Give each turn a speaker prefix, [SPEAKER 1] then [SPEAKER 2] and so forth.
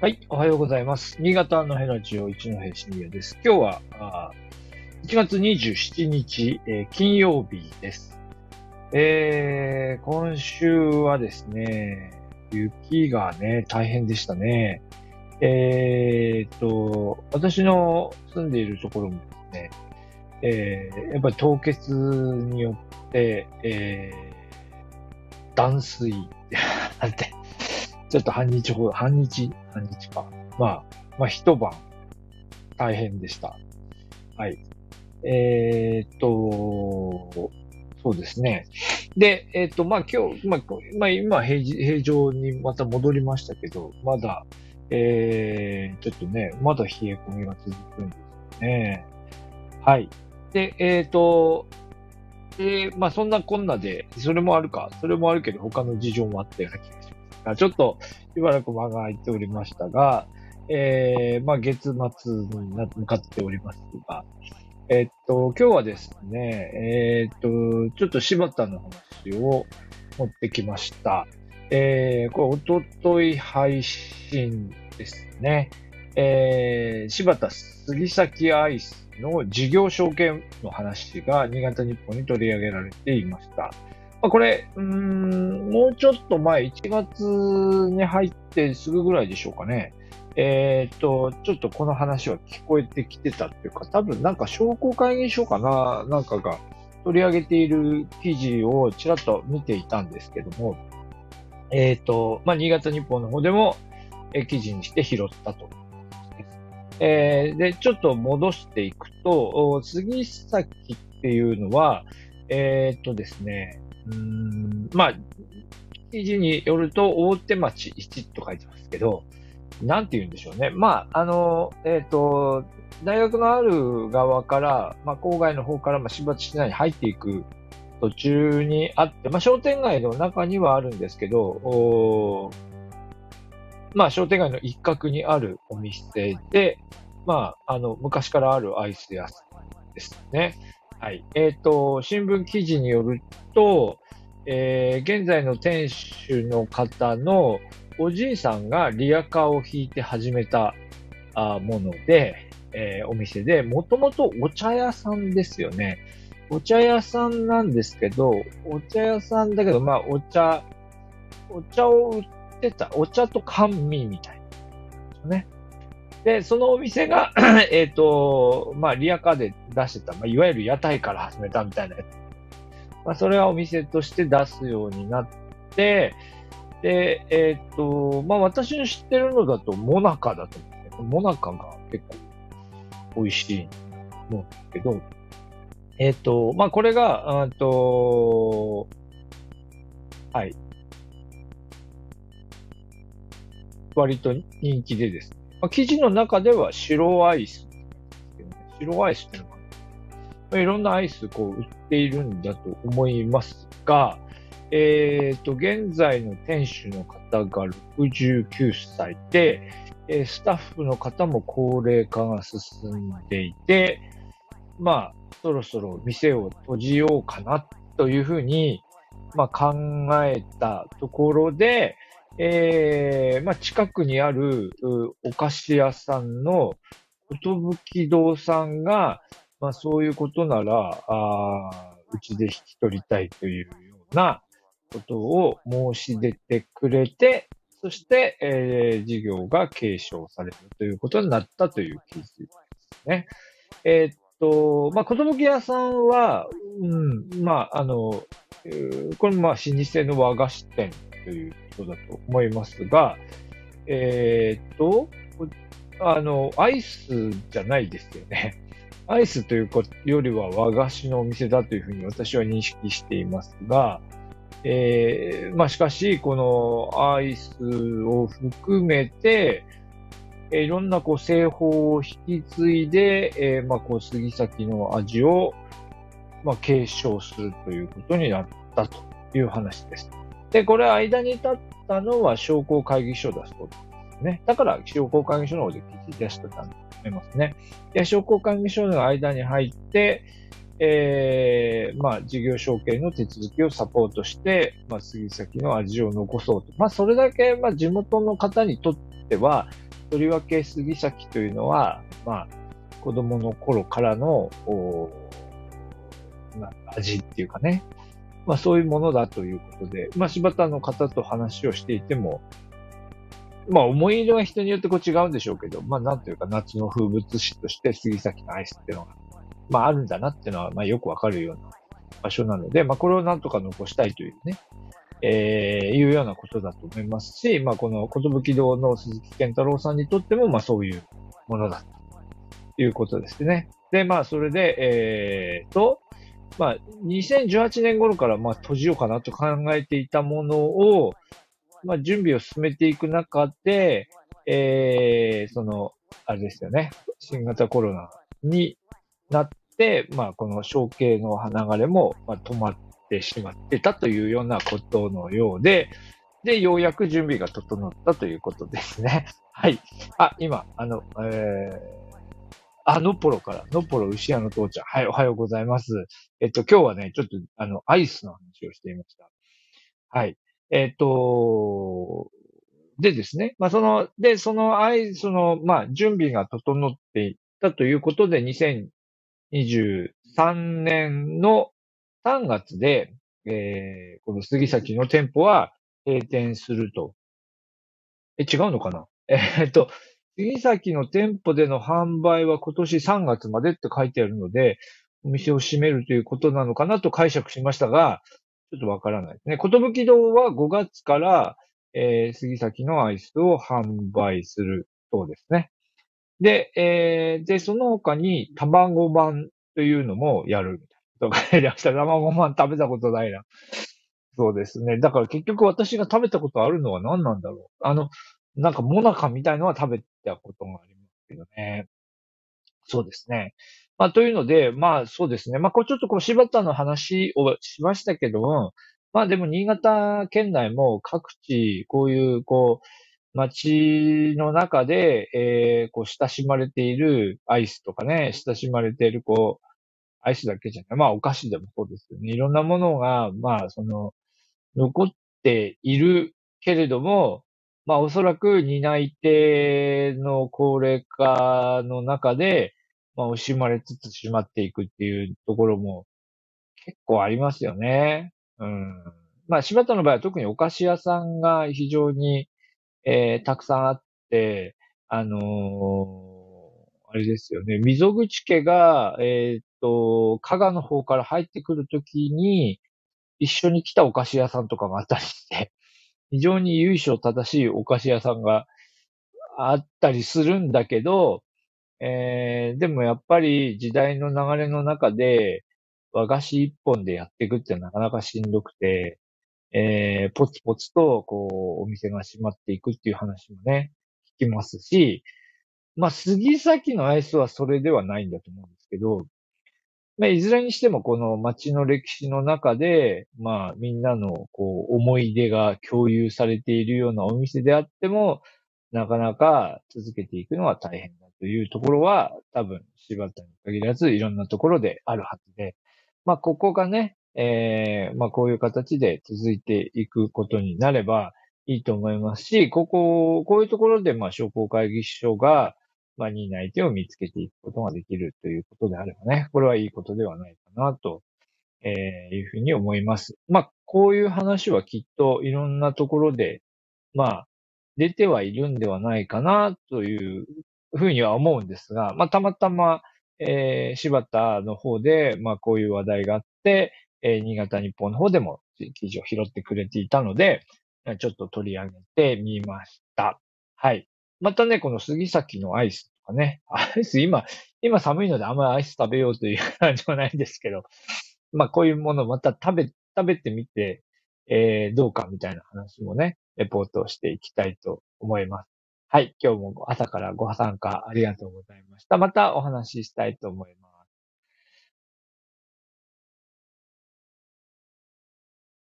[SPEAKER 1] はい、おはようございます。新潟のヘラジオ一戸シニアです。今日は、あ1月27日、えー金曜日です。えー、今週はですね、雪がね、大変でしたね。えーっと、私の住んでいるところもですね、えー、やっぱり凍結によって、えー、断水なんて、ちょっと半日ほど、半日、半日か。まあ、まあ一晩、大変でした。はい。えーっと、そうですね。で、えーっと、まあ今日、まあ、今平時、平常にまた戻りましたけど、まだ、えー、ちょっとね、まだ冷え込みが続くんですよね。はい。で、えーっと、えー、まあそんなこんなで、それもあるか、それもあるけど他の事情もあったような気がしますが、ちょっとしばらく間が空いておりましたが、えー、まあ月末にな向かっておりますが、えーっと、今日はですね、えーっと、ちょっと柴田の話を持ってきました。えー、これ、おととい配信ですね。えー、柴田杉崎アイスの事業承継の話が新潟日報に取り上げられていました。まあ、これ、うん、もうちょっと前、1月に入ってすぐぐらいでしょうかね。えーっと、ちょっとこの話は聞こえてきてたっていうか、多分なんか商工会議所かな、なんかが取り上げている記事をちらっと見ていたんですけども、えーっと、まあ、新潟日報の方でも、え記事にして拾ったと。えーで、ちょっと戻していくと、お杉崎っていうのは、えーっとですね、うん、まあ、記事によると、大手町1と書いてますけど、なんて言うんでしょうね。まあ、あの、えっ、と、大学のある側から、まあ、郊外の方から、まあ、柴田市内に入っていく途中にあって、まあ、商店街の中にはあるんですけど、おまあ、商店街の一角にあるお店で、まあ、あの、昔からあるアイス屋さんですね。はい。えっ、と、新聞記事によると、えー現在の店主の方のおじいさんがリアカーを引いて始めたあもので、えーお店で、もともとお茶屋さんですよね。お茶屋さんなんですけど、お茶屋さんだけど、まあ、お茶、お茶を売ってた、お茶と甘味みたいな。ね。で、そのお店が、えっと、まあ、リアカーで出してた、まあ、いわゆる屋台から始めたみたいなやつ。まあ、それはお店として出すようになって、で、えっ、と、まあ私の知ってるのだとモナカだと思うんですけど、モナカが結構美味しいと思うんですけど、えっ、と、まあこれが、うんと、はい。割と人気でですね。まあ、記事の中では白アイス。白アイスっていうのかな。まあいろんなアイスこう売っているんだと思いますが、えっ、と、現在の店主の方が69歳で、えスタッフの方も高齢化が進んでいて、まあ、そろそろ店を閉じようかなというふうに、まあ、考えたところで、えーまあ、近くにあるお菓子屋さんの寿堂さんが、まあ、そういうことなら、あうちで引き取りたいというようなことを申し出てくれて、そして、えー事業が継承されるということになったという記事ですね。えーっと、まあ、寿屋さんは、うん、まあ、あの、えーこれもまあ、老舗の和菓子店ということだと思いますが、えーっと、あの、アイスじゃないですよね。アイスということよりは和菓子のお店だというふうに私は認識していますが、えーまあしかし、このアイスを含めて、えーいろんなこう製法を引き継いで、えーまあこう杉崎の味を、まあ継承するということになったという話です。で、これ間に立ったのは商工会議所だそうですね。だから商工会議所の方で記事出してたんだと思いますね。で、商工会議所の間に入って、えー、まあ、事業承継の手続きをサポートして、まあ、杉崎の味を残そうと。まあ、それだけ、まあ、地元の方にとっては、とりわけ杉崎というのは、まあ、子供の頃からの、まあ、味っていうかね、まあ、そういうものだということで、まあ、柴田の方と話をしていても、まあ、思い入れは人によってこう違うんでしょうけど、まあ、なんというか、夏の風物詩として杉崎のアイスっていうのが、まあ、あるんだなっていうのは、まあ、よくわかるような場所なので、まあ、これをなんとか残したいというね、えー、いうようなことだと思いますし、まあ、この寿堂の鈴木健太郎さんにとっても、まあ、そういうものだということですね。で、まあ、それで、えー、と、まあ、2018年頃から、まあ、閉じようかなと考えていたものを、まあ、準備を進めていく中で、えー、その、あれですよね、新型コロナになって、まあ、この承継の流れも、まあ、止まってしまってたというようなことのようで、で、ようやく準備が整ったということですね。はい。あ、今、あの、えー、あ、のっぽろから、のっぽろ牛屋の父ちゃん。はい、おはようございます。えっと、今日はね、ちょっと、あの、アイスの話をしていました。はい。えっと、でですね、まあ、その、で、そのアイスの、まあ、準備が整っていったということで、2023年の3月で、えー、この杉崎の店舗は閉店すると。え、違うのかな？えー、っと、杉崎の店舗での販売は今年3月までって書いてあるので、お店を閉めるということなのかなと解釈しましたが、ちょっとわからないですね。ことぶき堂は5月から、えー、杉崎のアイスを販売するそうですね。で、えー、で、その他に卵まんというのもやるみたいな。とかいてました。卵まん食べたことないな。そうですね。だから結局私が食べたことあるのは何なんだろう。あの、なんかモナカみたいのは食べたことがありますけどね。そうですね。まあ、というので、まあ、そうですね。まあ、これちょっとこう、柴田の話をしましたけど、まあ、でも、新潟県内も各地、こういう、こう、街の中で、えー、こう、親しまれているアイスとかね、親しまれている、こう、アイスだけじゃない。まあ、お菓子でもそうですよね。いろんなものが、まあ、その、残っているけれども、まあ、おそらく担い手の高齢化の中で、まあ、惜しまれつつしまっていくっていうところも結構ありますよね。うん。まあ、柴田の場合は特にお菓子屋さんが非常に、えー、たくさんあって、あのー、あれですよね。溝口家が、えー、っと、加賀の方から入ってくるときに、一緒に来たお菓子屋さんとかもあったりして、非常に由緒正しいお菓子屋さんがあったりするんだけど、えー、でもやっぱり時代の流れの中で、和菓子一本でやっていくってなかなかしんどくて、えー、ポツポツと、こう、お店が閉まっていくっていう話もね、聞きますし、まあ、杉崎のアイスはそれではないんだと思うんですけど、まあ、いずれにしてもこの街の歴史の中で、まあ、みんなの、こう、思い出が共有されているようなお店であっても、なかなか続けていくのは大変だというところは、多分、柴田に限らずいろんなところであるはずで、まあ、ここがね、えー、まあ、こういう形で続いていくことになればいいと思いますし、ここ、こういうところで、まあ、商工会議所が、まあ、担い手を見つけていくことができるということであればね、これはいいことではないかなと、いうふうに思います。まあ、こういう話はきっといろんなところで、まあ、出てはいるんではないかなというふうには思うんですが、まあ、たまたま、えー、柴田の方で、まあ、こういう話題があって、えー、新潟日報の方でも記事を拾ってくれていたので、ちょっと取り上げてみました。はい。またね、この杉崎のアイスかね、アイス今、今寒いのであんまりアイス食べようという感じはないんですけど、まあこういうものをまた食べ、食べてみて、えー、どうかみたいな話もね、レポートしていきたいと思います。はい。今日も朝からご参加ありがとうございました。またお話ししたいと思います。